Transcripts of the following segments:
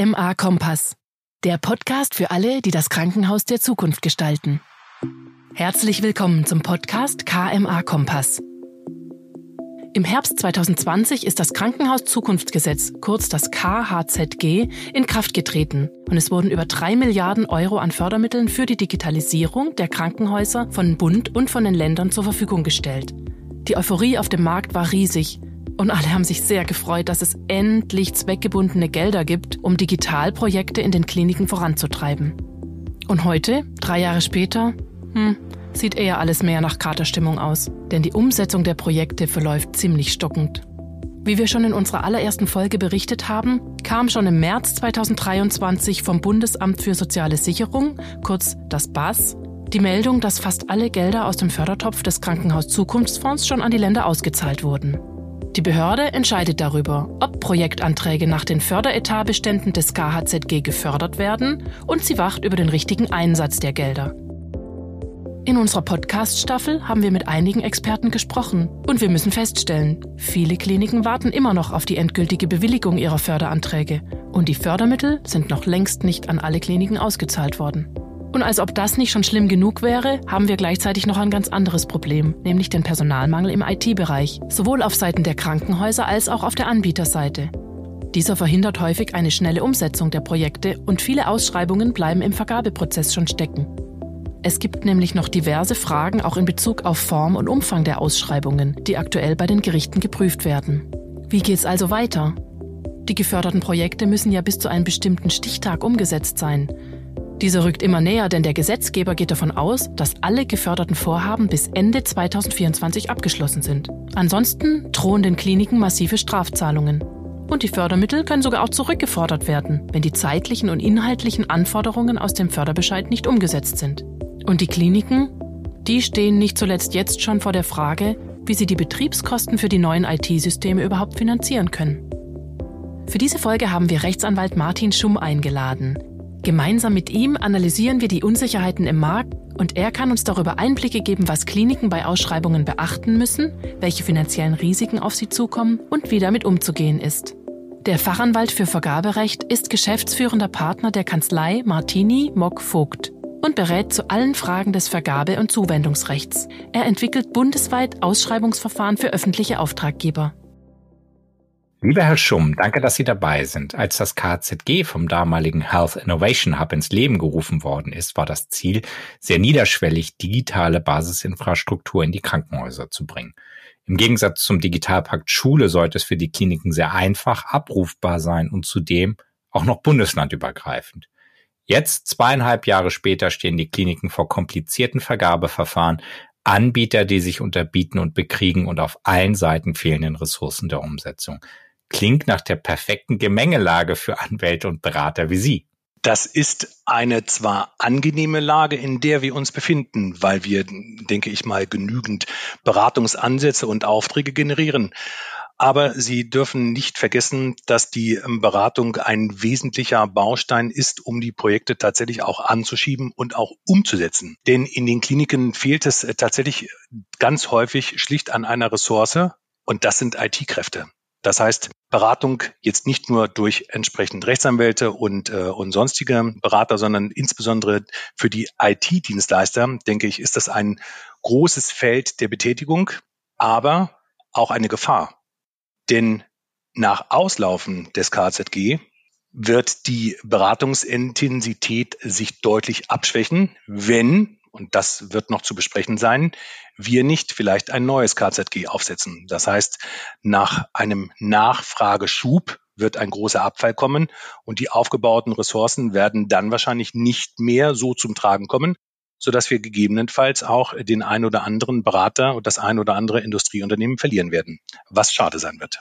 KMA Kompass, der Podcast für alle, die das Krankenhaus der Zukunft gestalten. Herzlich willkommen zum Podcast KMA Kompass. Im Herbst 2020 ist das Krankenhaus-Zukunftsgesetz, kurz das KHZG, in Kraft getreten und es wurden über drei Milliarden Euro an Fördermitteln für die Digitalisierung der Krankenhäuser von Bund und von den Ländern zur Verfügung gestellt. Die Euphorie auf dem Markt war riesig und alle haben sich sehr gefreut, dass es endlich zweckgebundene Gelder gibt, um Digitalprojekte in den Kliniken voranzutreiben. Und heute, drei Jahre später, hm, sieht eher alles mehr nach Katerstimmung aus, denn die Umsetzung der Projekte verläuft ziemlich stockend. Wie wir schon in unserer allerersten Folge berichtet haben, kam schon im März 2023 vom Bundesamt für Soziale Sicherung, kurz das BAS, die Meldung, dass fast alle Gelder aus dem Fördertopf des Krankenhaus Zukunftsfonds schon an die Länder ausgezahlt wurden. Die Behörde entscheidet darüber, ob Projektanträge nach den Förderetatbeständen des KHZG gefördert werden und sie wacht über den richtigen Einsatz der Gelder. In unserer Podcast-Staffel haben wir mit einigen Experten gesprochen und wir müssen feststellen, viele Kliniken warten immer noch auf die endgültige Bewilligung ihrer Förderanträge und die Fördermittel sind noch längst nicht an alle Kliniken ausgezahlt worden. Und als ob das nicht schon schlimm genug wäre, haben wir gleichzeitig noch ein ganz anderes Problem, nämlich den Personalmangel im IT-Bereich, sowohl auf Seiten der Krankenhäuser als auch auf der Anbieterseite. Dieser verhindert häufig eine schnelle Umsetzung der Projekte und viele Ausschreibungen bleiben im Vergabeprozess schon stecken. Es gibt nämlich noch diverse Fragen auch in Bezug auf Form und Umfang der Ausschreibungen, die aktuell bei den Gerichten geprüft werden. Wie geht's also weiter? Die geförderten Projekte müssen ja bis zu einem bestimmten Stichtag umgesetzt sein. Dieser rückt immer näher, denn der Gesetzgeber geht davon aus, dass alle geförderten Vorhaben bis Ende 2024 abgeschlossen sind. Ansonsten drohen den Kliniken massive Strafzahlungen. Und die Fördermittel können sogar auch zurückgefordert werden, wenn die zeitlichen und inhaltlichen Anforderungen aus dem Förderbescheid nicht umgesetzt sind. Und die Kliniken? Die stehen nicht zuletzt jetzt schon vor der Frage, wie sie die Betriebskosten für die neuen IT-Systeme überhaupt finanzieren können. Für diese Folge haben wir Rechtsanwalt Martin Schumm eingeladen. Gemeinsam mit ihm analysieren wir die Unsicherheiten im Markt und er kann uns darüber Einblicke geben, was Kliniken bei Ausschreibungen beachten müssen, welche finanziellen Risiken auf sie zukommen und wie damit umzugehen ist. Der Fachanwalt für Vergaberecht ist geschäftsführender Partner der Kanzlei Martini Mock Vogt und berät zu allen Fragen des Vergabe- und Zuwendungsrechts. Er entwickelt bundesweit Ausschreibungsverfahren für öffentliche Auftraggeber. Lieber Herr Schumm, danke, dass Sie dabei sind. Als das KZG vom damaligen Health Innovation Hub ins Leben gerufen worden ist, war das Ziel, sehr niederschwellig digitale Basisinfrastruktur in die Krankenhäuser zu bringen. Im Gegensatz zum Digitalpakt Schule sollte es für die Kliniken sehr einfach abrufbar sein und zudem auch noch bundeslandübergreifend. Jetzt, zweieinhalb Jahre später, stehen die Kliniken vor komplizierten Vergabeverfahren, Anbieter, die sich unterbieten und bekriegen und auf allen Seiten fehlenden Ressourcen der Umsetzung. Klingt nach der perfekten Gemengelage für Anwälte und Berater wie Sie. Das ist eine zwar angenehme Lage, in der wir uns befinden, weil wir, denke ich mal, genügend Beratungsansätze und Aufträge generieren. Aber Sie dürfen nicht vergessen, dass die ähm, Beratung ein wesentlicher Baustein ist, um die Projekte tatsächlich auch anzuschieben und auch umzusetzen. Denn in den Kliniken fehlt es äh, tatsächlich ganz häufig schlicht an einer Ressource und das sind IT-Kräfte. Das heißt, Beratung jetzt nicht nur durch entsprechend Rechtsanwälte und, äh, und sonstige Berater, sondern insbesondere für die IT-Dienstleister, denke ich, ist das ein großes Feld der Betätigung, aber auch eine Gefahr. Denn nach Auslaufen des KZG wird die Beratungsintensität sich deutlich abschwächen, wenn, und das wird noch zu besprechen sein, wir nicht vielleicht ein neues KZG aufsetzen. Das heißt, nach einem Nachfrageschub wird ein großer Abfall kommen und die aufgebauten Ressourcen werden dann wahrscheinlich nicht mehr so zum Tragen kommen, sodass wir gegebenenfalls auch den ein oder anderen Berater und das ein oder andere Industrieunternehmen verlieren werden, was schade sein wird.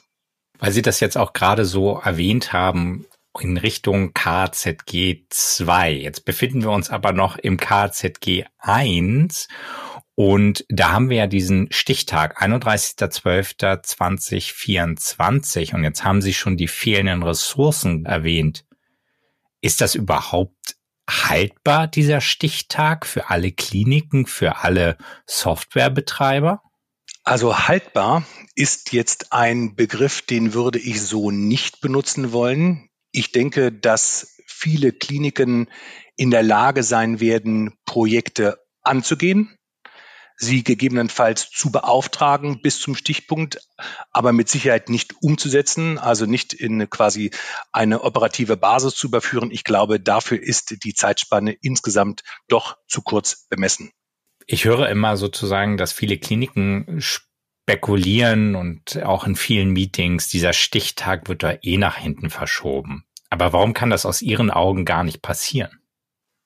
Weil Sie das jetzt auch gerade so erwähnt haben, in Richtung KZG 2. Jetzt befinden wir uns aber noch im KZG 1 und da haben wir ja diesen Stichtag, 31.12.2024 und jetzt haben Sie schon die fehlenden Ressourcen erwähnt. Ist das überhaupt haltbar, dieser Stichtag für alle Kliniken, für alle Softwarebetreiber? Also haltbar ist jetzt ein Begriff, den würde ich so nicht benutzen wollen. Ich denke, dass viele Kliniken in der Lage sein werden, Projekte anzugehen, sie gegebenenfalls zu beauftragen bis zum Stichpunkt, aber mit Sicherheit nicht umzusetzen, also nicht in quasi eine operative Basis zu überführen. Ich glaube, dafür ist die Zeitspanne insgesamt doch zu kurz bemessen. Ich höre immer sozusagen, dass viele Kliniken spekulieren und auch in vielen Meetings, dieser Stichtag wird da eh nach hinten verschoben. Aber warum kann das aus Ihren Augen gar nicht passieren?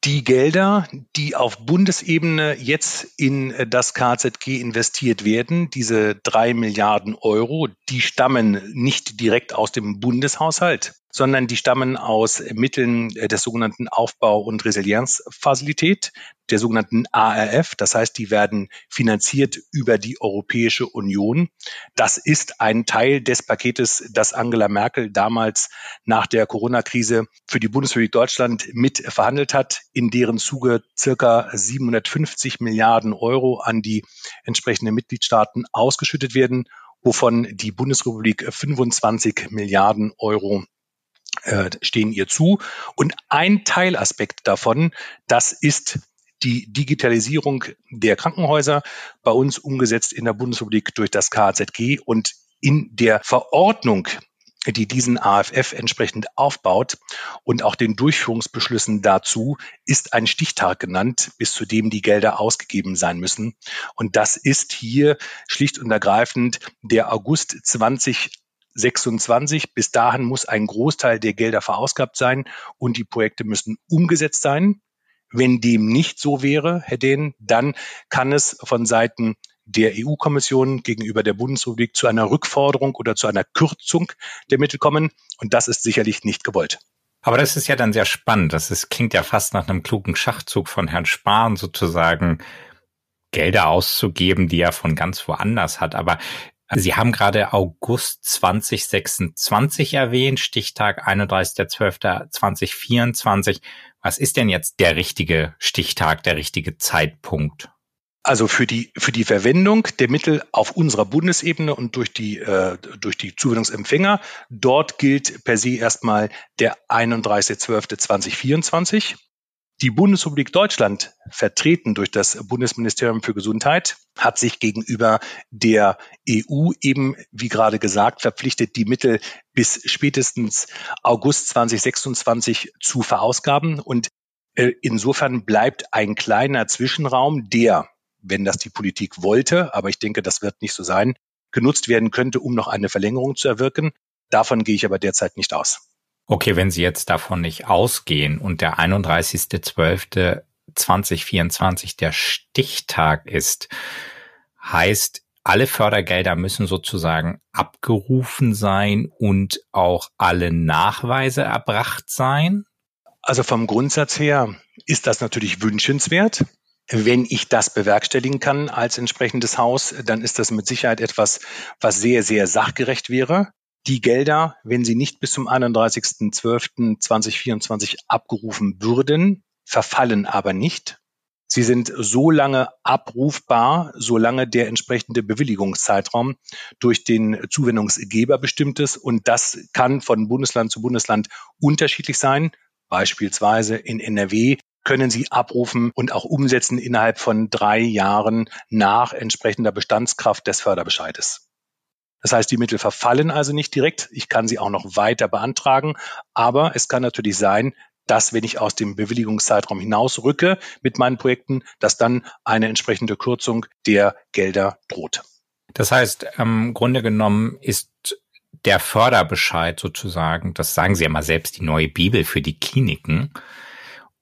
Die Gelder, die auf Bundesebene jetzt in das KZG investiert werden, diese drei Milliarden Euro, die stammen nicht direkt aus dem Bundeshaushalt, sondern die stammen aus Mitteln äh, des sogenannten Aufbau- und Resilienzfazilität, der sogenannten ARF. Das heißt, die werden finanziert über die Europäische Union. Das ist ein Teil des Paketes, das Angela Merkel damals nach der Corona-Krise für die Bundesrepublik Deutschland mit verhandelt hat, in deren Zuge circa 750 Milliarden Euro an die entsprechenden Mitgliedstaaten ausgeschüttet werden wovon die Bundesrepublik 25 Milliarden Euro äh, stehen ihr zu. Und ein Teilaspekt davon, das ist die Digitalisierung der Krankenhäuser, bei uns umgesetzt in der Bundesrepublik durch das KZG und in der Verordnung, die diesen AFF entsprechend aufbaut und auch den Durchführungsbeschlüssen dazu ist ein Stichtag genannt, bis zu dem die Gelder ausgegeben sein müssen. Und das ist hier schlicht und ergreifend der August 20 26. Bis dahin muss ein Großteil der Gelder verausgabt sein und die Projekte müssen umgesetzt sein. Wenn dem nicht so wäre, Herr Dehn, dann kann es von Seiten der EU-Kommission gegenüber der Bundesrepublik zu einer Rückforderung oder zu einer Kürzung der Mittel kommen. Und das ist sicherlich nicht gewollt. Aber das ist ja dann sehr spannend. Das ist, klingt ja fast nach einem klugen Schachzug von Herrn Spahn sozusagen, Gelder auszugeben, die er von ganz woanders hat. Aber Sie haben gerade August 2026 erwähnt, Stichtag 31.12.2024. Was ist denn jetzt der richtige Stichtag, der richtige Zeitpunkt? Also für die, für die Verwendung der Mittel auf unserer Bundesebene und durch die, äh, durch die Zuwendungsempfänger, dort gilt per se erstmal der 31.12.2024. Die Bundesrepublik Deutschland, vertreten durch das Bundesministerium für Gesundheit, hat sich gegenüber der EU eben, wie gerade gesagt, verpflichtet, die Mittel bis spätestens August 2026 zu verausgaben. Und äh, insofern bleibt ein kleiner Zwischenraum, der, wenn das die Politik wollte, aber ich denke, das wird nicht so sein, genutzt werden könnte, um noch eine Verlängerung zu erwirken. Davon gehe ich aber derzeit nicht aus. Okay, wenn Sie jetzt davon nicht ausgehen und der 31.12.2024 der Stichtag ist, heißt, alle Fördergelder müssen sozusagen abgerufen sein und auch alle Nachweise erbracht sein? Also vom Grundsatz her ist das natürlich wünschenswert. Wenn ich das bewerkstelligen kann als entsprechendes Haus, dann ist das mit Sicherheit etwas, was sehr, sehr sachgerecht wäre. Die Gelder, wenn sie nicht bis zum 31.12.2024 abgerufen würden, verfallen aber nicht. Sie sind so lange abrufbar, solange der entsprechende Bewilligungszeitraum durch den Zuwendungsgeber bestimmt ist. Und das kann von Bundesland zu Bundesland unterschiedlich sein. Beispielsweise in NRW können Sie abrufen und auch umsetzen innerhalb von drei Jahren nach entsprechender Bestandskraft des Förderbescheides. Das heißt, die Mittel verfallen also nicht direkt. Ich kann sie auch noch weiter beantragen. Aber es kann natürlich sein, dass wenn ich aus dem Bewilligungszeitraum hinausrücke mit meinen Projekten, dass dann eine entsprechende Kürzung der Gelder droht. Das heißt, im Grunde genommen ist der Förderbescheid sozusagen, das sagen Sie ja mal selbst, die neue Bibel für die Kliniken.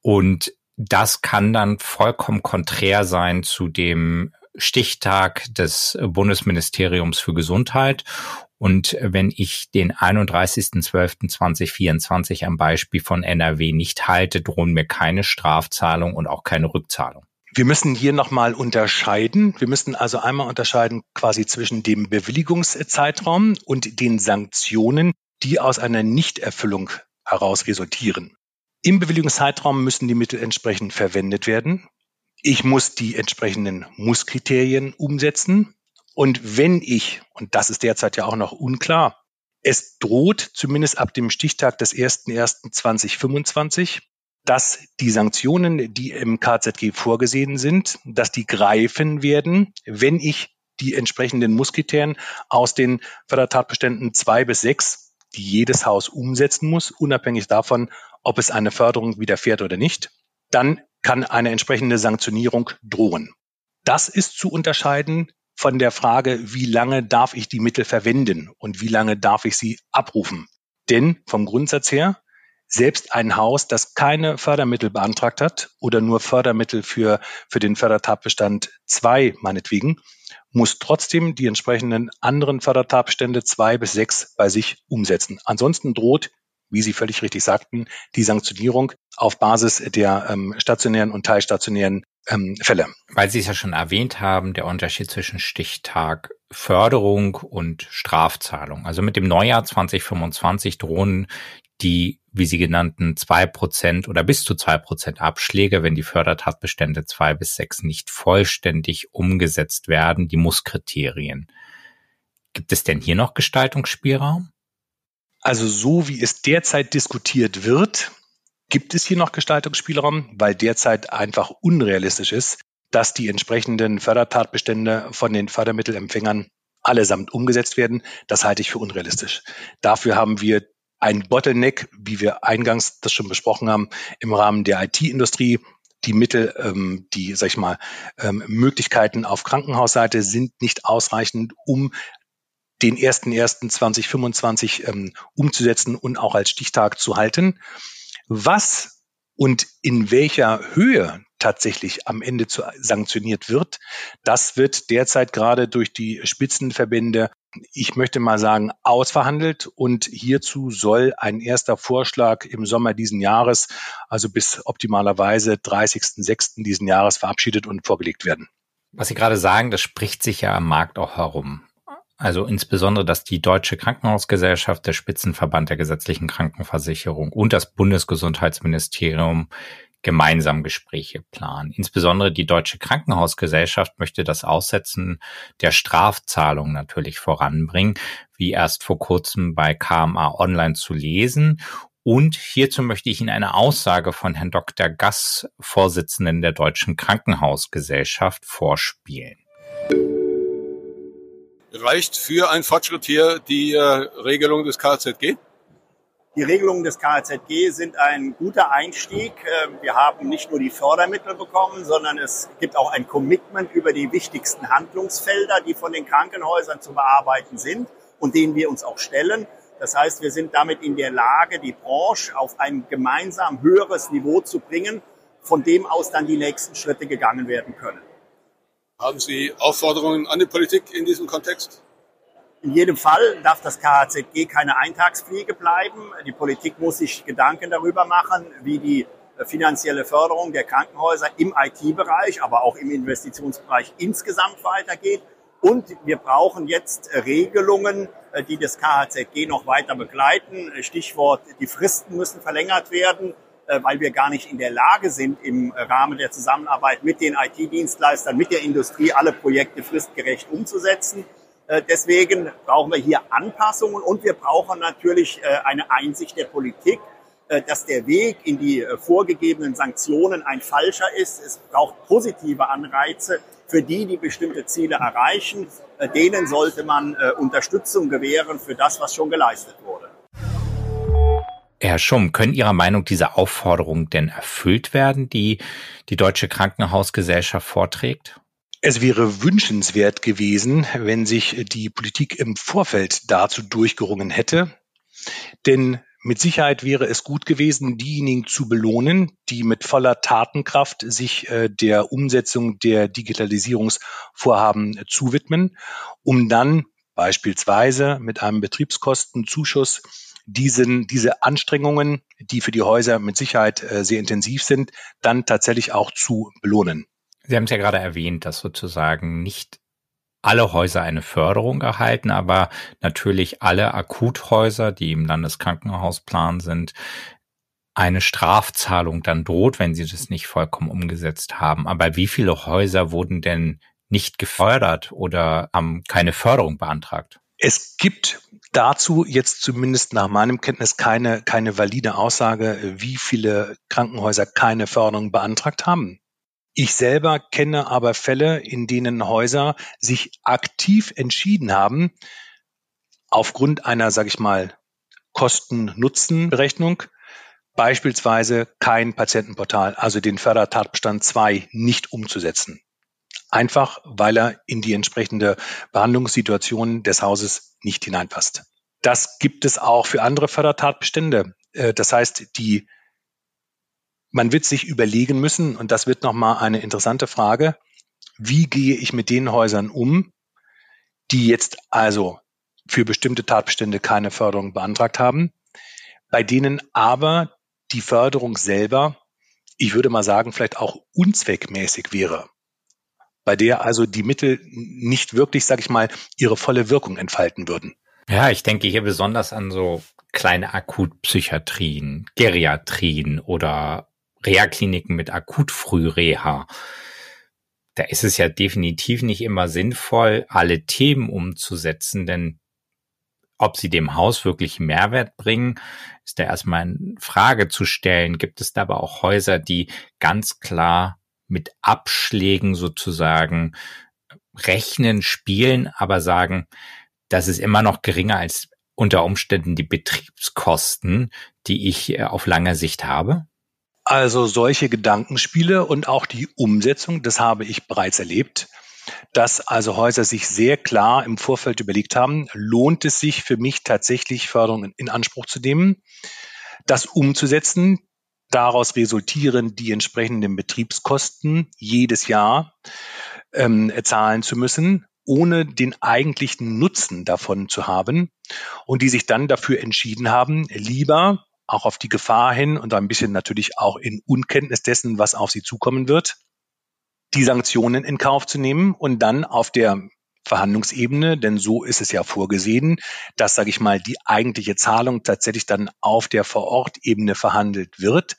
Und das kann dann vollkommen konträr sein zu dem Stichtag des Bundesministeriums für Gesundheit. Und wenn ich den 31.12.2024 am Beispiel von NRW nicht halte, drohen mir keine Strafzahlung und auch keine Rückzahlung. Wir müssen hier nochmal unterscheiden. Wir müssen also einmal unterscheiden quasi zwischen dem Bewilligungszeitraum und den Sanktionen, die aus einer Nichterfüllung heraus resultieren. Im Bewilligungszeitraum müssen die Mittel entsprechend verwendet werden. Ich muss die entsprechenden Musskriterien umsetzen. Und wenn ich, und das ist derzeit ja auch noch unklar, Es droht zumindest ab dem Stichtag des 01.01.2025, dass die Sanktionen, die im KZG vorgesehen sind, dass die greifen werden, wenn ich die entsprechenden Muskriterien aus den Fördertatbeständen zwei bis sechs, die jedes Haus umsetzen muss, unabhängig davon, ob es eine Förderung widerfährt oder nicht, dann kann eine entsprechende Sanktionierung drohen. Das ist zu unterscheiden von der Frage, wie lange darf ich die Mittel verwenden und wie lange darf ich sie abrufen. Denn vom Grundsatz her, selbst ein Haus, das keine Fördermittel beantragt hat oder nur Fördermittel für, für den Fördertatbestand 2 meinetwegen, muss trotzdem die entsprechenden anderen Fördertatbestände 2 bis 6 bei sich umsetzen. Ansonsten droht wie Sie völlig richtig sagten, die Sanktionierung auf Basis der ähm, stationären und teilstationären ähm, Fälle. Weil Sie es ja schon erwähnt haben, der Unterschied zwischen Stichtag Förderung und Strafzahlung. Also mit dem Neujahr 2025 drohen die, wie Sie genannten, zwei Prozent oder bis zu zwei Prozent Abschläge, wenn die Fördertatbestände zwei bis sechs nicht vollständig umgesetzt werden, die Musskriterien. Gibt es denn hier noch Gestaltungsspielraum? Also so wie es derzeit diskutiert wird, gibt es hier noch Gestaltungsspielraum, weil derzeit einfach unrealistisch ist, dass die entsprechenden Fördertatbestände von den Fördermittelempfängern allesamt umgesetzt werden. Das halte ich für unrealistisch. Dafür haben wir ein Bottleneck, wie wir eingangs das schon besprochen haben, im Rahmen der IT-Industrie. Die Mittel, ähm, die, sag ich mal, ähm, Möglichkeiten auf Krankenhausseite sind nicht ausreichend, um den 1.1.2025 ähm, umzusetzen und auch als Stichtag zu halten. Was und in welcher Höhe tatsächlich am Ende zu sanktioniert wird, das wird derzeit gerade durch die Spitzenverbände, ich möchte mal sagen, ausverhandelt und hierzu soll ein erster Vorschlag im Sommer diesen Jahres, also bis optimalerweise 30.06. diesen Jahres verabschiedet und vorgelegt werden. Was Sie gerade sagen, das spricht sich ja am Markt auch herum. Also insbesondere, dass die Deutsche Krankenhausgesellschaft, der Spitzenverband der gesetzlichen Krankenversicherung und das Bundesgesundheitsministerium gemeinsam Gespräche planen. Insbesondere die Deutsche Krankenhausgesellschaft möchte das Aussetzen der Strafzahlung natürlich voranbringen, wie erst vor kurzem bei KMA Online zu lesen. Und hierzu möchte ich Ihnen eine Aussage von Herrn Dr. Gass, Vorsitzenden der Deutschen Krankenhausgesellschaft, vorspielen reicht für einen Fortschritt hier die äh, Regelung des KZG? Die Regelungen des KZG sind ein guter Einstieg. Ähm, wir haben nicht nur die Fördermittel bekommen, sondern es gibt auch ein Commitment über die wichtigsten Handlungsfelder, die von den Krankenhäusern zu bearbeiten sind und denen wir uns auch stellen. Das heißt, wir sind damit in der Lage, die Branche auf ein gemeinsam höheres Niveau zu bringen, von dem aus dann die nächsten Schritte gegangen werden können. Haben Sie Aufforderungen an die Politik in diesem Kontext? In jedem Fall darf das KHZG keine Eintagsfliege bleiben. Die Politik muss sich Gedanken darüber machen, wie die finanzielle Förderung der Krankenhäuser im IT-Bereich, aber auch im Investitionsbereich insgesamt weitergeht. Und wir brauchen jetzt Regelungen, die das KHZG noch weiter begleiten. Stichwort, die Fristen müssen verlängert werden. Äh, weil wir gar nicht in der Lage sind, im Rahmen der Zusammenarbeit mit den IT-Dienstleistern, mit der Industrie alle Projekte fristgerecht umzusetzen. Äh, deswegen brauchen wir hier Anpassungen und wir brauchen natürlich äh, eine Einsicht der Politik, dass der Weg in die vorgegebenen Sanktionen ein falscher ist. Es braucht positive Anreize für die, die bestimmte Ziele erreichen. Denen sollte man Unterstützung gewähren für das, was schon geleistet wurde. Herr Schumm, können Ihrer Meinung diese Aufforderung denn erfüllt werden, die die Deutsche Krankenhausgesellschaft vorträgt? Es wäre wünschenswert gewesen, wenn sich die Politik im Vorfeld dazu durchgerungen hätte. Denn mit Sicherheit wäre es gut gewesen, diejenigen zu belohnen, die mit voller Tatenkraft sich äh, der Umsetzung der Digitalisierungsvorhaben zuwidmen, um dann beispielsweise mit einem Betriebskostenzuschuss diesen, diese Anstrengungen, die für die Häuser mit Sicherheit äh, sehr intensiv sind, dann tatsächlich auch zu belohnen. Sie haben es ja gerade erwähnt, dass sozusagen nicht alle Häuser eine Förderung erhalten, aber natürlich alle Akuthäuser, die im Landeskrankenhausplan sind, eine Strafzahlung dann droht, wenn sie das nicht vollkommen umgesetzt haben. Aber wie viele Häuser wurden denn nicht gefördert oder haben keine Förderung beantragt? Es gibt dazu jetzt zumindest nach meinem Kenntnis keine, keine valide Aussage, wie viele Krankenhäuser keine Förderung beantragt haben. Ich selber kenne aber Fälle, in denen Häuser sich aktiv entschieden haben, aufgrund einer, sage ich mal, Kosten-Nutzen-Berechnung beispielsweise kein Patientenportal, also den Fördertatbestand 2 nicht umzusetzen. Einfach weil er in die entsprechende Behandlungssituation des Hauses nicht hineinpasst. Das gibt es auch für andere Fördertatbestände. Äh, das heißt, die, man wird sich überlegen müssen, und das wird nochmal eine interessante Frage, wie gehe ich mit den Häusern um, die jetzt also für bestimmte Tatbestände keine Förderung beantragt haben, bei denen aber die Förderung selber, ich würde mal sagen, vielleicht auch unzweckmäßig wäre, bei der also die Mittel nicht wirklich, sage ich mal, ihre volle Wirkung entfalten würden. Ja, ich denke hier besonders an so kleine Akutpsychiatrien, Geriatrien oder Reha-Kliniken mit Akutfrühreha. Da ist es ja definitiv nicht immer sinnvoll, alle Themen umzusetzen, denn ob sie dem Haus wirklich Mehrwert bringen, ist da erstmal in Frage zu stellen. Gibt es da aber auch Häuser, die ganz klar mit Abschlägen sozusagen rechnen, spielen, aber sagen, das ist immer noch geringer als unter Umständen die Betriebskosten, die ich äh, auf lange Sicht habe? Also solche Gedankenspiele und auch die Umsetzung, das habe ich bereits erlebt dass also Häuser sich sehr klar im Vorfeld überlegt haben, lohnt es sich für mich tatsächlich Förderungen in Anspruch zu nehmen, das umzusetzen. Daraus resultieren die entsprechenden Betriebskosten jedes Jahr ähm, zahlen zu müssen, ohne den eigentlichen Nutzen davon zu haben und die sich dann dafür entschieden haben, lieber auch auf die Gefahr hin und ein bisschen natürlich auch in Unkenntnis dessen, was auf sie zukommen wird, die Sanktionen in Kauf zu nehmen und dann auf der Verhandlungsebene, denn so ist es ja vorgesehen, dass, sage ich mal, die eigentliche Zahlung tatsächlich dann auf der Vorortebene verhandelt wird.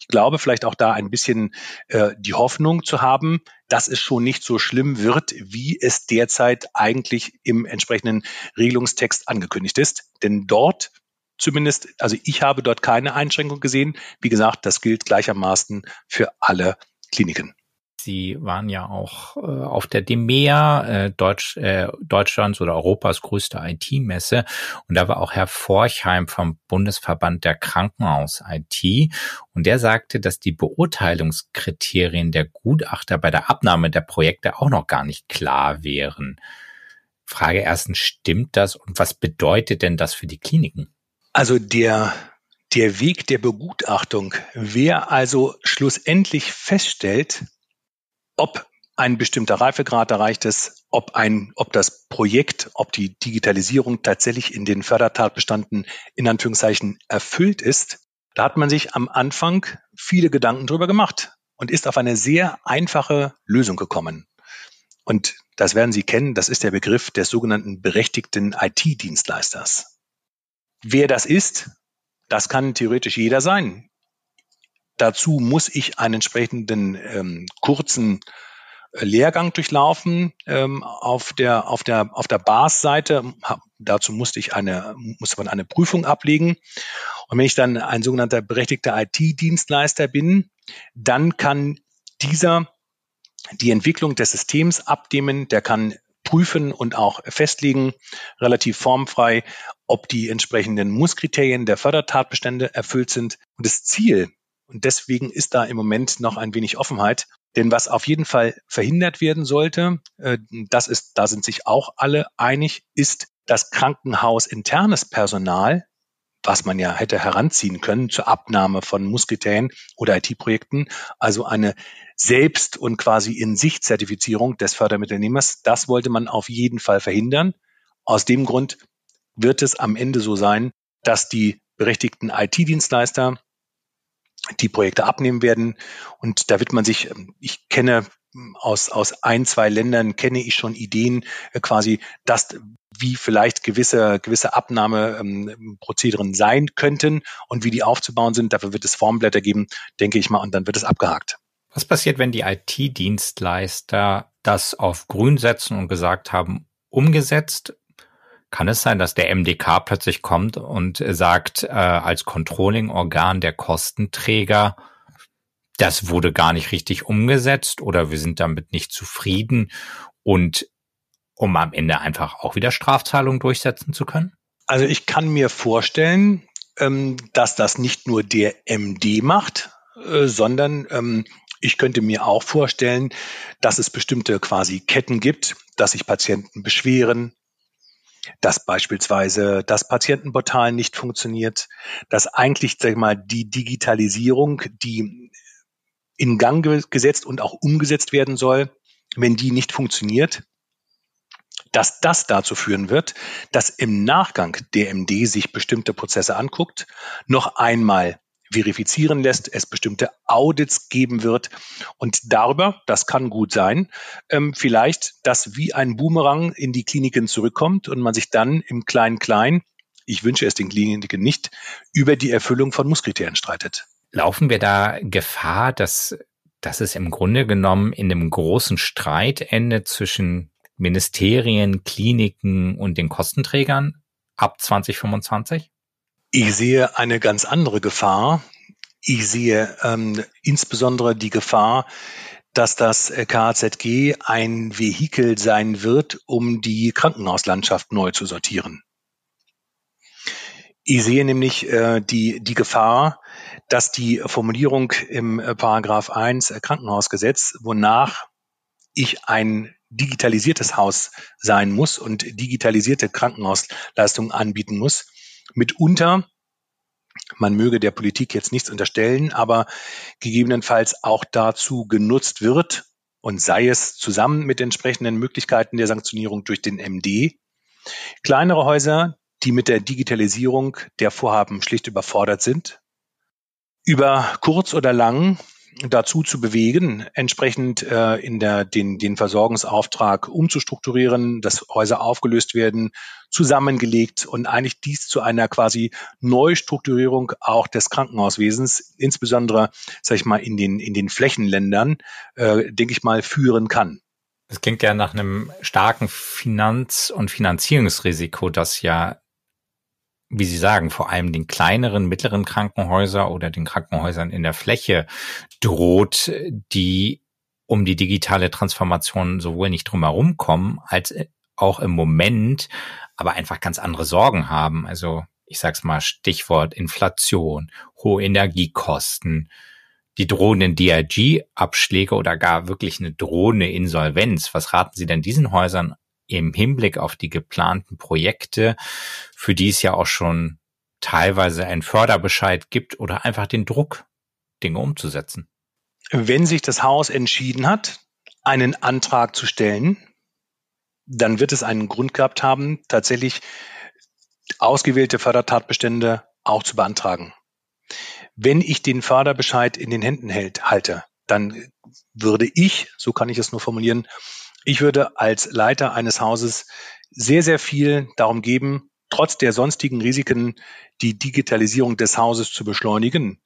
Ich glaube, vielleicht auch da ein bisschen äh, die Hoffnung zu haben, dass es schon nicht so schlimm wird, wie es derzeit eigentlich im entsprechenden Regelungstext angekündigt ist. Denn dort zumindest, also ich habe dort keine Einschränkung gesehen. Wie gesagt, das gilt gleichermaßen für alle Kliniken. Sie waren ja auch äh, auf der DEMEA, äh, Deutsch, äh, Deutschlands oder Europas größte IT-Messe. Und da war auch Herr Forchheim vom Bundesverband der Krankenhaus-IT. Und der sagte, dass die Beurteilungskriterien der Gutachter bei der Abnahme der Projekte auch noch gar nicht klar wären. Frage erstens, stimmt das? Und was bedeutet denn das für die Kliniken? Also der der Weg der Begutachtung, wer also schlussendlich feststellt, ob ein bestimmter Reifegrad erreicht ist, ob ein, ob das Projekt, ob die Digitalisierung tatsächlich in den Fördertatbestanden in Anführungszeichen erfüllt ist. Da hat man sich am Anfang viele Gedanken drüber gemacht und ist auf eine sehr einfache Lösung gekommen. Und das werden Sie kennen, das ist der Begriff des sogenannten berechtigten IT-Dienstleisters. Wer das ist, das kann theoretisch jeder sein. Dazu muss ich einen entsprechenden ähm, kurzen äh, Lehrgang durchlaufen ähm, auf der auf der auf der BAS-Seite. Dazu musste ich eine musste man eine Prüfung ablegen. Und wenn ich dann ein sogenannter berechtigter IT-Dienstleister bin, dann kann dieser die Entwicklung des Systems abnehmen. Der kann prüfen und auch festlegen, relativ formfrei, ob die entsprechenden Musskriterien der Fördertatbestände erfüllt sind. Und das Ziel und deswegen ist da im Moment noch ein wenig Offenheit. Denn was auf jeden Fall verhindert werden sollte, äh, das ist, da sind sich auch alle einig, ist das krankenhausinternes Personal, was man ja hätte heranziehen können zur Abnahme von Musketäen oder IT-Projekten, also eine Selbst- und quasi in Sicht Zertifizierung des Fördermittelnehmers, das wollte man auf jeden Fall verhindern. Aus dem Grund wird es am Ende so sein, dass die berechtigten IT-Dienstleister die Projekte abnehmen werden. Und da wird man sich, ähm, ich kenne ähm, aus, aus ein, zwei Ländern kenne ich schon Ideen äh, quasi, dass wie vielleicht gewisse, gewisse Abnahmeprozederen ähm, sein könnten und wie die aufzubauen sind. Dafür wird es Formblätter geben, denke ich mal, und dann wird es abgehakt. Was passiert, wenn die IT-Dienstleister das auf grün setzen und gesagt haben, umgesetzt? Kann es sein, dass der MDK plötzlich kommt und sagt, äh, als Controlling-Organ der Kostenträger, das wurde gar nicht richtig umgesetzt oder wir sind damit nicht zufrieden und um am Ende einfach auch wieder Strafzahlungen durchsetzen zu können? Also ich kann mir vorstellen, ähm, dass das nicht nur der MD macht, äh, sondern ähm, ich könnte mir auch vorstellen, dass es bestimmte quasi Ketten gibt, dass sich Patienten beschweren, dass beispielsweise das Patientenportal nicht funktioniert, dass eigentlich, sag ich mal, die Digitalisierung, die in Gang gesetzt und auch umgesetzt werden soll, wenn die nicht funktioniert, dass das dazu führen wird, dass im Nachgang der MD sich bestimmte Prozesse anguckt, noch einmal verifizieren lässt, es bestimmte Audits geben wird und darüber, das kann gut sein, ähm, vielleicht das wie ein Boomerang in die Kliniken zurückkommt und man sich dann im Klein-Klein, ich wünsche es den Kliniken nicht, über die Erfüllung von Musskriterien streitet. Laufen wir da Gefahr, dass, dass es im Grunde genommen in einem großen Streit endet zwischen Ministerien, Kliniken und den Kostenträgern ab 2025? Ich sehe eine ganz andere Gefahr. Ich sehe ähm, insbesondere die Gefahr, dass das KZG ein Vehikel sein wird, um die Krankenhauslandschaft neu zu sortieren. Ich sehe nämlich äh, die, die Gefahr, dass die Formulierung im äh, Paragraph 1 Krankenhausgesetz, wonach ich ein digitalisiertes Haus sein muss und digitalisierte Krankenhausleistungen anbieten muss, mitunter, man möge der Politik jetzt nichts unterstellen, aber gegebenenfalls auch dazu genutzt wird und sei es zusammen mit entsprechenden Möglichkeiten der Sanktionierung durch den MD, kleinere Häuser, die mit der Digitalisierung der Vorhaben schlicht überfordert sind, über kurz oder lang dazu zu bewegen, entsprechend äh, in der, den, den Versorgungsauftrag umzustrukturieren, dass Häuser aufgelöst werden, zusammengelegt und eigentlich dies zu einer quasi Neustrukturierung auch des Krankenhauswesens, insbesondere, sag ich mal, in den, in den Flächenländern, äh, denke ich mal, führen kann. Es klingt ja nach einem starken Finanz- und Finanzierungsrisiko, das ja wie Sie sagen, vor allem den kleineren, mittleren Krankenhäuser oder den Krankenhäusern in der Fläche droht, die um die digitale Transformation sowohl nicht drumherum kommen, als auch im Moment aber einfach ganz andere Sorgen haben. Also ich sag's mal, Stichwort Inflation, hohe Energiekosten, die drohenden DRG-Abschläge oder gar wirklich eine drohende Insolvenz. Was raten Sie denn diesen Häusern im Hinblick auf die geplanten Projekte, für die es ja auch schon teilweise einen Förderbescheid gibt oder einfach den Druck, Dinge umzusetzen. Wenn sich das Haus entschieden hat, einen Antrag zu stellen, dann wird es einen Grund gehabt haben, tatsächlich ausgewählte Fördertatbestände auch zu beantragen. Wenn ich den Förderbescheid in den Händen hält, halte, dann würde ich, so kann ich es nur formulieren, ich würde als Leiter eines Hauses sehr, sehr viel darum geben, trotz der sonstigen Risiken die Digitalisierung des Hauses zu beschleunigen.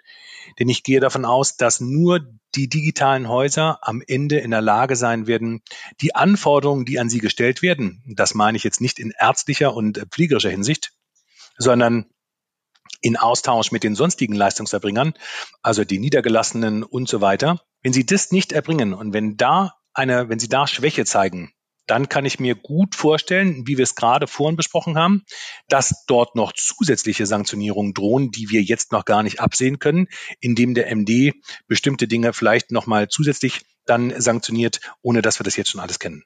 Denn ich gehe davon aus, dass nur die digitalen Häuser am Ende in der Lage sein werden, die Anforderungen, die an sie gestellt werden, das meine ich jetzt nicht in ärztlicher und pflegerischer Hinsicht, sondern in Austausch mit den sonstigen Leistungserbringern, also die Niedergelassenen und so weiter. Wenn sie das nicht erbringen und wenn da eine, wenn Sie da Schwäche zeigen, dann kann ich mir gut vorstellen, wie wir es gerade vorhin besprochen haben, dass dort noch zusätzliche Sanktionierungen drohen, die wir jetzt noch gar nicht absehen können, indem der MD bestimmte Dinge vielleicht nochmal zusätzlich dann sanktioniert, ohne dass wir das jetzt schon alles kennen.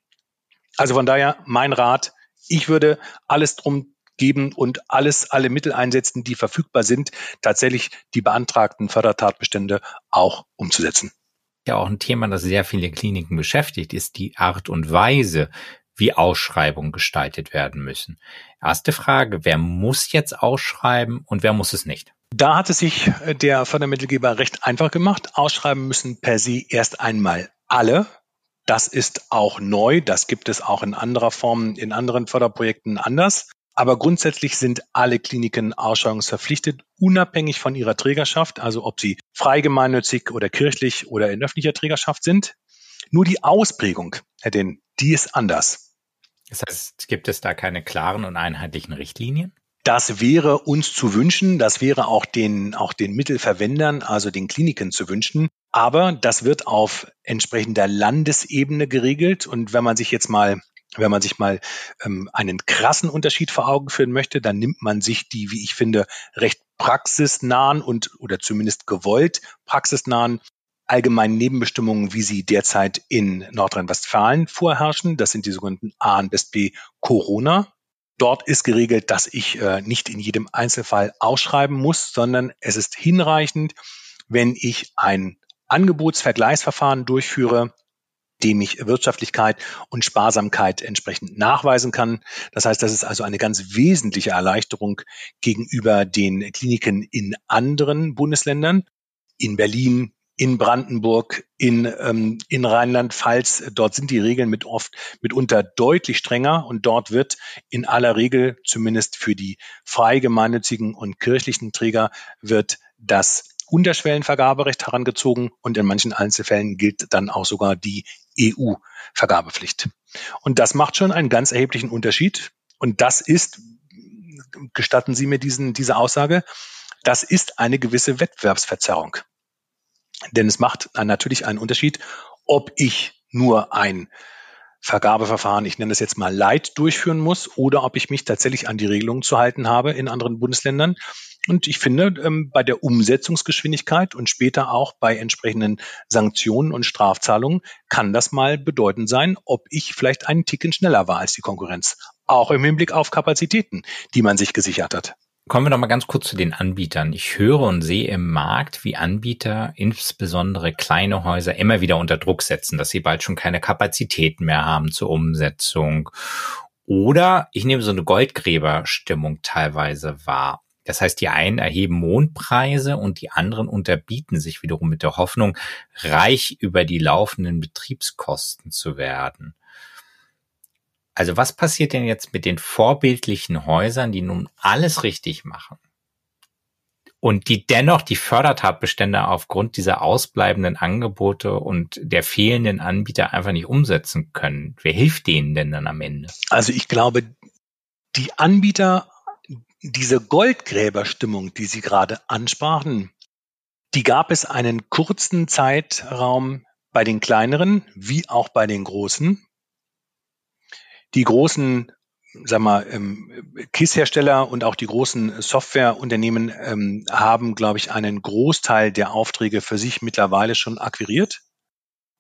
Also von daher mein Rat, ich würde alles drum geben und alles, alle Mittel einsetzen, die verfügbar sind, tatsächlich die beantragten Fördertatbestände auch umzusetzen ja auch ein Thema, das sehr viele Kliniken beschäftigt, ist die Art und Weise, wie Ausschreibungen gestaltet werden müssen. Erste Frage, wer muss jetzt ausschreiben und wer muss es nicht? Da hat es sich äh, der Fördermittelgeber recht einfach gemacht. Ausschreiben müssen per se erst einmal alle. Das ist auch neu. Das gibt es auch in anderer Form in anderen Förderprojekten anders. Aber grundsätzlich sind alle Kliniken ausschreibungsverpflichtet, unabhängig von ihrer Trägerschaft, also ob sie frei gemeinnützig oder kirchlich oder in öffentlicher Trägerschaft sind. Nur die Ausprägung, Herr Den, die ist anders. Das heißt, gibt es da keine klaren und einheitlichen Richtlinien? Das wäre uns zu wünschen, das wäre auch den, auch den Mittelverwendern, also den Kliniken zu wünschen. Aber das wird auf entsprechender Landesebene geregelt. Und wenn man sich jetzt mal wenn man sich mal ähm, einen krassen Unterschied vor Augen führen möchte, dann nimmt man sich die, wie ich finde, recht praxisnahen und oder zumindest gewollt praxisnahen allgemeinen Nebenbestimmungen, wie sie derzeit in Nordrhein-Westfalen vorherrschen. Das sind die sogenannten A und B Corona. Dort ist geregelt, dass ich äh, nicht in jedem Einzelfall ausschreiben muss, sondern es ist hinreichend, wenn ich ein Angebotsvergleichsverfahren durchführe, dem ich Wirtschaftlichkeit und Sparsamkeit entsprechend nachweisen kann. Das heißt, das ist also eine ganz wesentliche Erleichterung gegenüber den Kliniken in anderen Bundesländern. In Berlin, in Brandenburg, in, ähm, in Rheinland-Pfalz. Dort sind die Regeln mit oft mitunter deutlich strenger und dort wird in aller Regel, zumindest für die frei gemeinnützigen und kirchlichen Träger, wird das Unterschwellenvergaberecht herangezogen und in manchen Einzelfällen gilt dann auch sogar die EU-Vergabepflicht. Und das macht schon einen ganz erheblichen Unterschied. Und das ist, gestatten Sie mir diesen, diese Aussage, das ist eine gewisse Wettbewerbsverzerrung. Denn es macht natürlich einen Unterschied, ob ich nur ein Vergabeverfahren, ich nenne das jetzt mal Light, durchführen muss oder ob ich mich tatsächlich an die Regelungen zu halten habe in anderen Bundesländern. Und ich finde, ähm, bei der Umsetzungsgeschwindigkeit und später auch bei entsprechenden Sanktionen und Strafzahlungen kann das mal bedeutend sein, ob ich vielleicht einen Ticken schneller war als die Konkurrenz. Auch im Hinblick auf Kapazitäten, die man sich gesichert hat. Kommen wir noch mal ganz kurz zu den Anbietern. Ich höre und sehe im Markt, wie Anbieter, insbesondere kleine Häuser, immer wieder unter Druck setzen, dass sie bald schon keine Kapazitäten mehr haben zur Umsetzung. Oder ich nehme so eine Goldgräberstimmung teilweise wahr. Das heißt, die einen erheben Mondpreise und die anderen unterbieten sich wiederum mit der Hoffnung, reich über die laufenden Betriebskosten zu werden. Also was passiert denn jetzt mit den vorbildlichen Häusern, die nun alles richtig machen? Und die dennoch die Fördertatbestände aufgrund dieser ausbleibenden Angebote und der fehlenden Anbieter einfach nicht umsetzen können. Wer hilft denen denn dann am Ende? Also ich glaube, die Anbieter, diese Goldgräberstimmung, die Sie gerade ansprachen, die gab es einen kurzen Zeitraum bei den kleineren wie auch bei den großen. Die großen sag mal, ähm, KISS-Hersteller und auch die großen Softwareunternehmen ähm, haben, glaube ich, einen Großteil der Aufträge für sich mittlerweile schon akquiriert.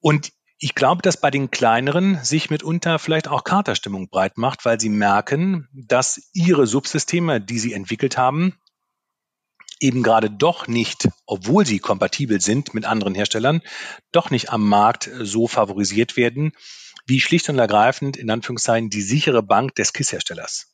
Und ich glaube, dass bei den kleineren sich mitunter vielleicht auch Katerstimmung breit macht, weil sie merken, dass ihre Subsysteme, die sie entwickelt haben, eben gerade doch nicht, obwohl sie kompatibel sind mit anderen Herstellern, doch nicht am Markt so favorisiert werden, wie schlicht und ergreifend in Anführungszeichen die sichere Bank des KISS-Herstellers.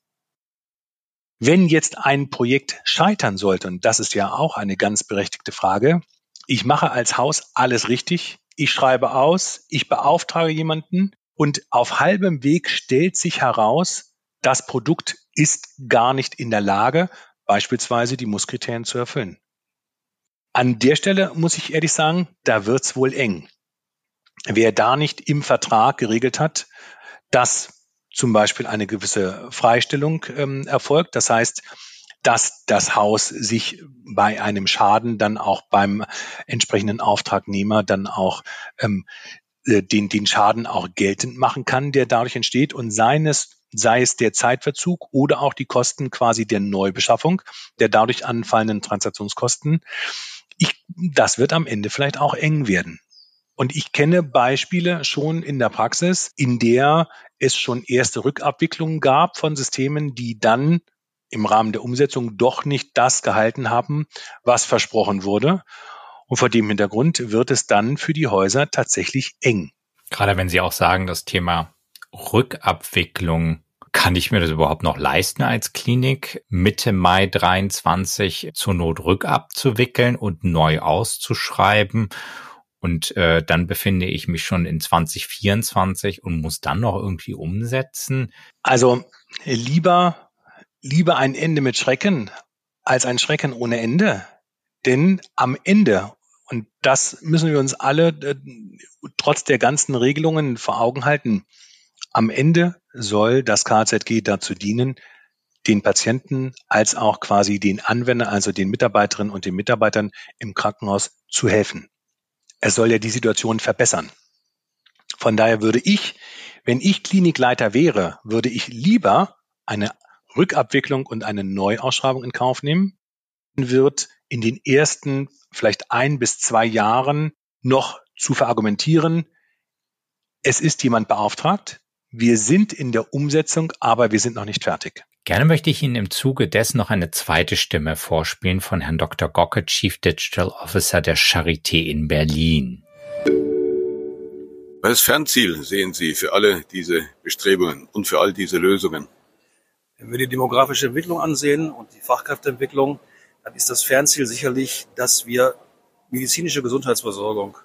Wenn jetzt ein Projekt scheitern sollte, und das ist ja auch eine ganz berechtigte Frage, ich mache als Haus alles richtig, ich schreibe aus, ich beauftrage jemanden und auf halbem Weg stellt sich heraus, das Produkt ist gar nicht in der Lage, beispielsweise die Musskriterien zu erfüllen. An der Stelle muss ich ehrlich sagen, da wird's wohl eng wer da nicht im Vertrag geregelt hat, dass zum Beispiel eine gewisse Freistellung ähm, erfolgt. Das heißt, dass das Haus sich bei einem Schaden dann auch beim entsprechenden Auftragnehmer dann auch ähm, äh, den, den Schaden auch geltend machen kann, der dadurch entsteht und seines, sei es der Zeitverzug oder auch die Kosten quasi der Neubeschaffung, der dadurch anfallenden Transaktionskosten. Ich, das wird am Ende vielleicht auch eng werden. Und ich kenne Beispiele schon in der Praxis, in der es schon erste Rückabwicklungen gab von Systemen, die dann im Rahmen der Umsetzung doch nicht das gehalten haben, was versprochen wurde. Und vor dem Hintergrund wird es dann für die Häuser tatsächlich eng. Gerade wenn Sie auch sagen, das Thema Rückabwicklung, kann ich mir das überhaupt noch leisten als Klinik, Mitte Mai 23 zur Not rückabzuwickeln und neu auszuschreiben? Und äh, dann befinde ich mich schon in 2024 und muss dann noch irgendwie umsetzen. Also lieber, lieber ein Ende mit Schrecken als ein Schrecken ohne Ende. Denn am Ende, und das müssen wir uns alle äh, trotz der ganzen Regelungen vor Augen halten, am Ende soll das KZG dazu dienen, den Patienten als auch quasi den Anwender, also den Mitarbeiterinnen und den Mitarbeitern im Krankenhaus zu helfen. Es soll ja die Situation verbessern. Von daher würde ich, wenn ich Klinikleiter wäre, würde ich lieber eine Rückabwicklung und eine Neuausschreibung in Kauf nehmen, wird in den ersten vielleicht ein bis zwei Jahren noch zu verargumentieren, es ist jemand beauftragt, wir sind in der Umsetzung, aber wir sind noch nicht fertig. Gerne möchte ich Ihnen im Zuge dessen noch eine zweite Stimme vorspielen von Herrn Dr. Gocke, Chief Digital Officer der Charité in Berlin. Welches Fernziel sehen Sie für alle diese Bestrebungen und für all diese Lösungen? Wenn wir die demografische Entwicklung ansehen und die Fachkräfteentwicklung, dann ist das Fernziel sicherlich, dass wir medizinische Gesundheitsversorgung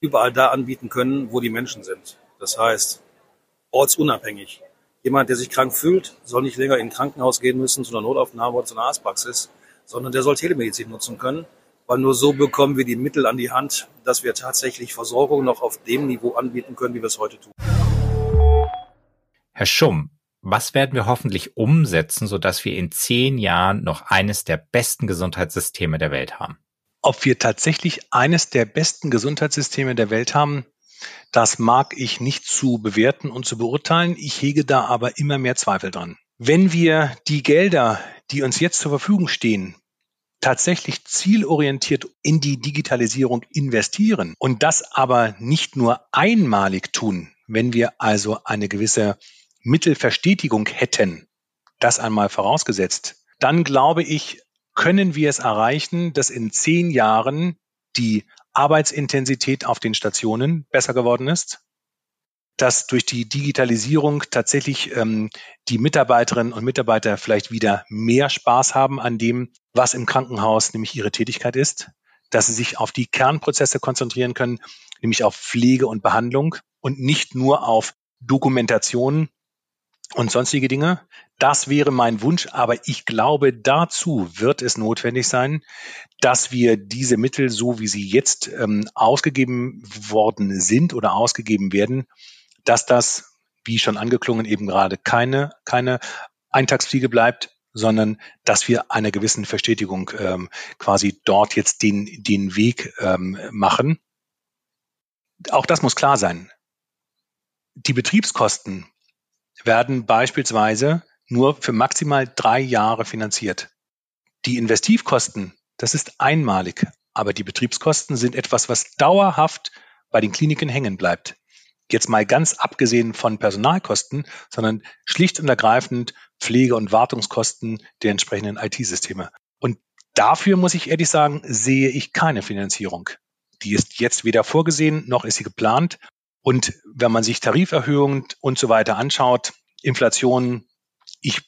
überall da anbieten können, wo die Menschen sind. Das heißt, ortsunabhängig. Jemand, der sich krank fühlt, soll nicht länger in ein Krankenhaus gehen müssen, zu einer Notaufnahme oder zu einer Arztpraxis, sondern der soll Telemedizin nutzen können, weil nur so bekommen wir die Mittel an die Hand, dass wir tatsächlich Versorgung noch auf dem Niveau anbieten können, wie wir es heute tun. Herr Schumm, was werden wir hoffentlich umsetzen, sodass wir in zehn Jahren noch eines der besten Gesundheitssysteme der Welt haben? Ob wir tatsächlich eines der besten Gesundheitssysteme der Welt haben, das mag ich nicht zu bewerten und zu beurteilen. Ich hege da aber immer mehr Zweifel dran. Wenn wir die Gelder, die uns jetzt zur Verfügung stehen, tatsächlich zielorientiert in die Digitalisierung investieren und das aber nicht nur einmalig tun, wenn wir also eine gewisse Mittelverstetigung hätten, das einmal vorausgesetzt, dann glaube ich, können wir es erreichen, dass in zehn Jahren die Arbeitsintensität auf den Stationen besser geworden ist, dass durch die Digitalisierung tatsächlich ähm, die Mitarbeiterinnen und Mitarbeiter vielleicht wieder mehr Spaß haben an dem, was im Krankenhaus nämlich ihre Tätigkeit ist, dass sie sich auf die Kernprozesse konzentrieren können, nämlich auf Pflege und Behandlung und nicht nur auf Dokumentation und sonstige Dinge. Das wäre mein Wunsch, aber ich glaube, dazu wird es notwendig sein, dass wir diese Mittel, so wie sie jetzt ähm, ausgegeben worden sind oder ausgegeben werden, dass das, wie schon angeklungen, eben gerade keine, keine Eintagsfliege bleibt, sondern dass wir einer gewissen Verstetigung ähm, quasi dort jetzt den, den Weg ähm, machen. Auch das muss klar sein. Die Betriebskosten werden beispielsweise nur für maximal drei Jahre finanziert. Die Investivkosten, das ist einmalig, aber die Betriebskosten sind etwas, was dauerhaft bei den Kliniken hängen bleibt. Jetzt mal ganz abgesehen von Personalkosten, sondern schlicht und ergreifend Pflege- und Wartungskosten der entsprechenden IT-Systeme. Und dafür muss ich ehrlich sagen, sehe ich keine Finanzierung. Die ist jetzt weder vorgesehen, noch ist sie geplant. Und wenn man sich Tariferhöhungen und so weiter anschaut, Inflation, ich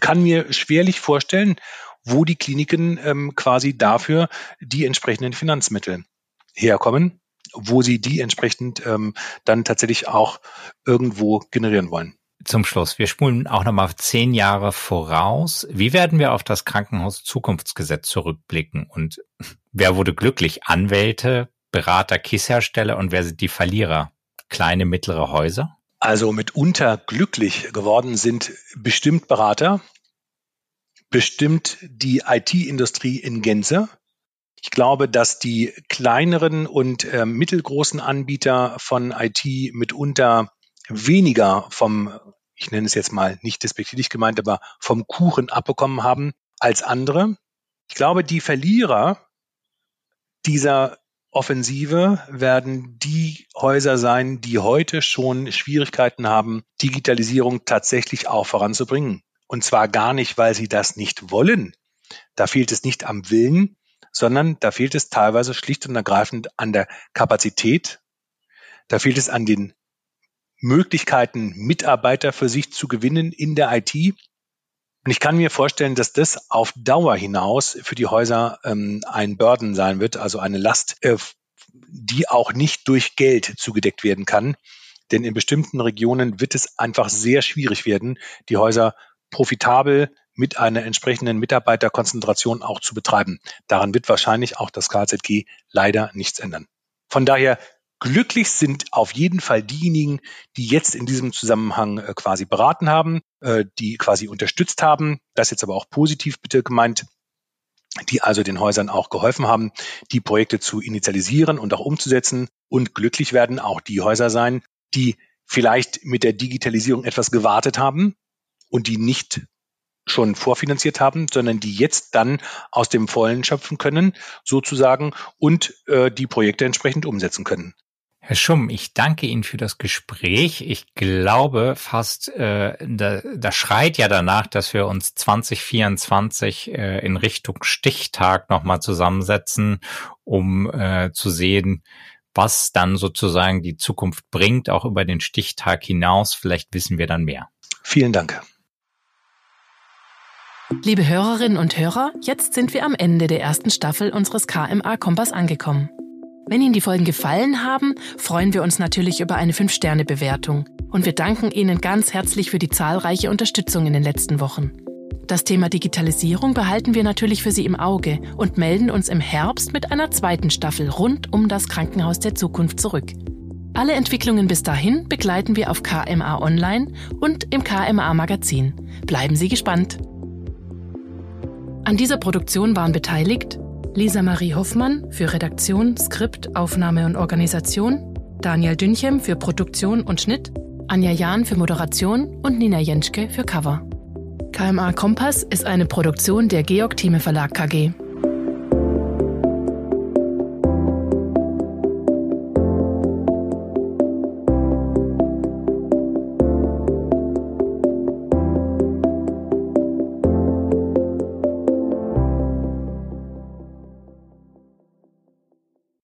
kann mir schwerlich vorstellen, wo die Kliniken ähm, quasi dafür die entsprechenden Finanzmittel herkommen, wo sie die entsprechend ähm, dann tatsächlich auch irgendwo generieren wollen. Zum Schluss, wir spulen auch nochmal zehn Jahre voraus. Wie werden wir auf das Krankenhaus-Zukunftsgesetz zurückblicken? Und wer wurde glücklich? Anwälte, Berater, KISS-Hersteller und wer sind die Verlierer? Kleine, mittlere Häuser? Also mitunter glücklich geworden sind bestimmt Berater, bestimmt die IT-Industrie in Gänze. Ich glaube, dass die kleineren und äh, mittelgroßen Anbieter von IT mitunter weniger vom, ich nenne es jetzt mal nicht despektierlich gemeint, aber vom Kuchen abbekommen haben als andere. Ich glaube, die Verlierer dieser Offensive werden die Häuser sein, die heute schon Schwierigkeiten haben, Digitalisierung tatsächlich auch voranzubringen. Und zwar gar nicht, weil sie das nicht wollen. Da fehlt es nicht am Willen, sondern da fehlt es teilweise schlicht und ergreifend an der Kapazität. Da fehlt es an den Möglichkeiten, Mitarbeiter für sich zu gewinnen in der IT. Und ich kann mir vorstellen, dass das auf Dauer hinaus für die Häuser ähm, ein Burden sein wird, also eine Last, äh, die auch nicht durch Geld zugedeckt werden kann. Denn in bestimmten Regionen wird es einfach sehr schwierig werden, die Häuser profitabel mit einer entsprechenden Mitarbeiterkonzentration auch zu betreiben. Daran wird wahrscheinlich auch das KZG leider nichts ändern. Von daher Glücklich sind auf jeden Fall diejenigen, die jetzt in diesem Zusammenhang äh, quasi beraten haben, äh, die quasi unterstützt haben. Das jetzt aber auch positiv bitte gemeint die also den Häusern auch geholfen haben, die Projekte zu initialisieren und auch umzusetzen. Und glücklich werden auch die Häuser sein, die vielleicht mit der Digitalisierung etwas gewartet haben und die nicht schon vorfinanziert haben, sondern die jetzt dann aus dem Vollen schöpfen können, sozusagen, und äh, die Projekte entsprechend umsetzen können. Herr Schumm, ich danke Ihnen für das Gespräch. Ich glaube fast, äh, da, da schreit ja danach, dass wir uns 2024 äh, in Richtung Stichtag nochmal zusammensetzen, um äh, zu sehen, was dann sozusagen die Zukunft bringt, auch über den Stichtag hinaus. Vielleicht wissen wir dann mehr. Vielen Dank. Liebe Hörerinnen und Hörer, jetzt sind wir am Ende der ersten Staffel unseres KMA Kompass angekommen. Wenn Ihnen die Folgen gefallen haben, freuen wir uns natürlich über eine 5-Sterne-Bewertung. Und wir danken Ihnen ganz herzlich für die zahlreiche Unterstützung in den letzten Wochen. Das Thema Digitalisierung behalten wir natürlich für Sie im Auge und melden uns im Herbst mit einer zweiten Staffel rund um das Krankenhaus der Zukunft zurück. Alle Entwicklungen bis dahin begleiten wir auf KMA Online und im KMA Magazin. Bleiben Sie gespannt. An dieser Produktion waren beteiligt Lisa Marie Hoffmann für Redaktion, Skript, Aufnahme und Organisation, Daniel Dünchem für Produktion und Schnitt, Anja Jahn für Moderation und Nina Jenschke für Cover. KMA Kompass ist eine Produktion der Georg Thieme Verlag KG.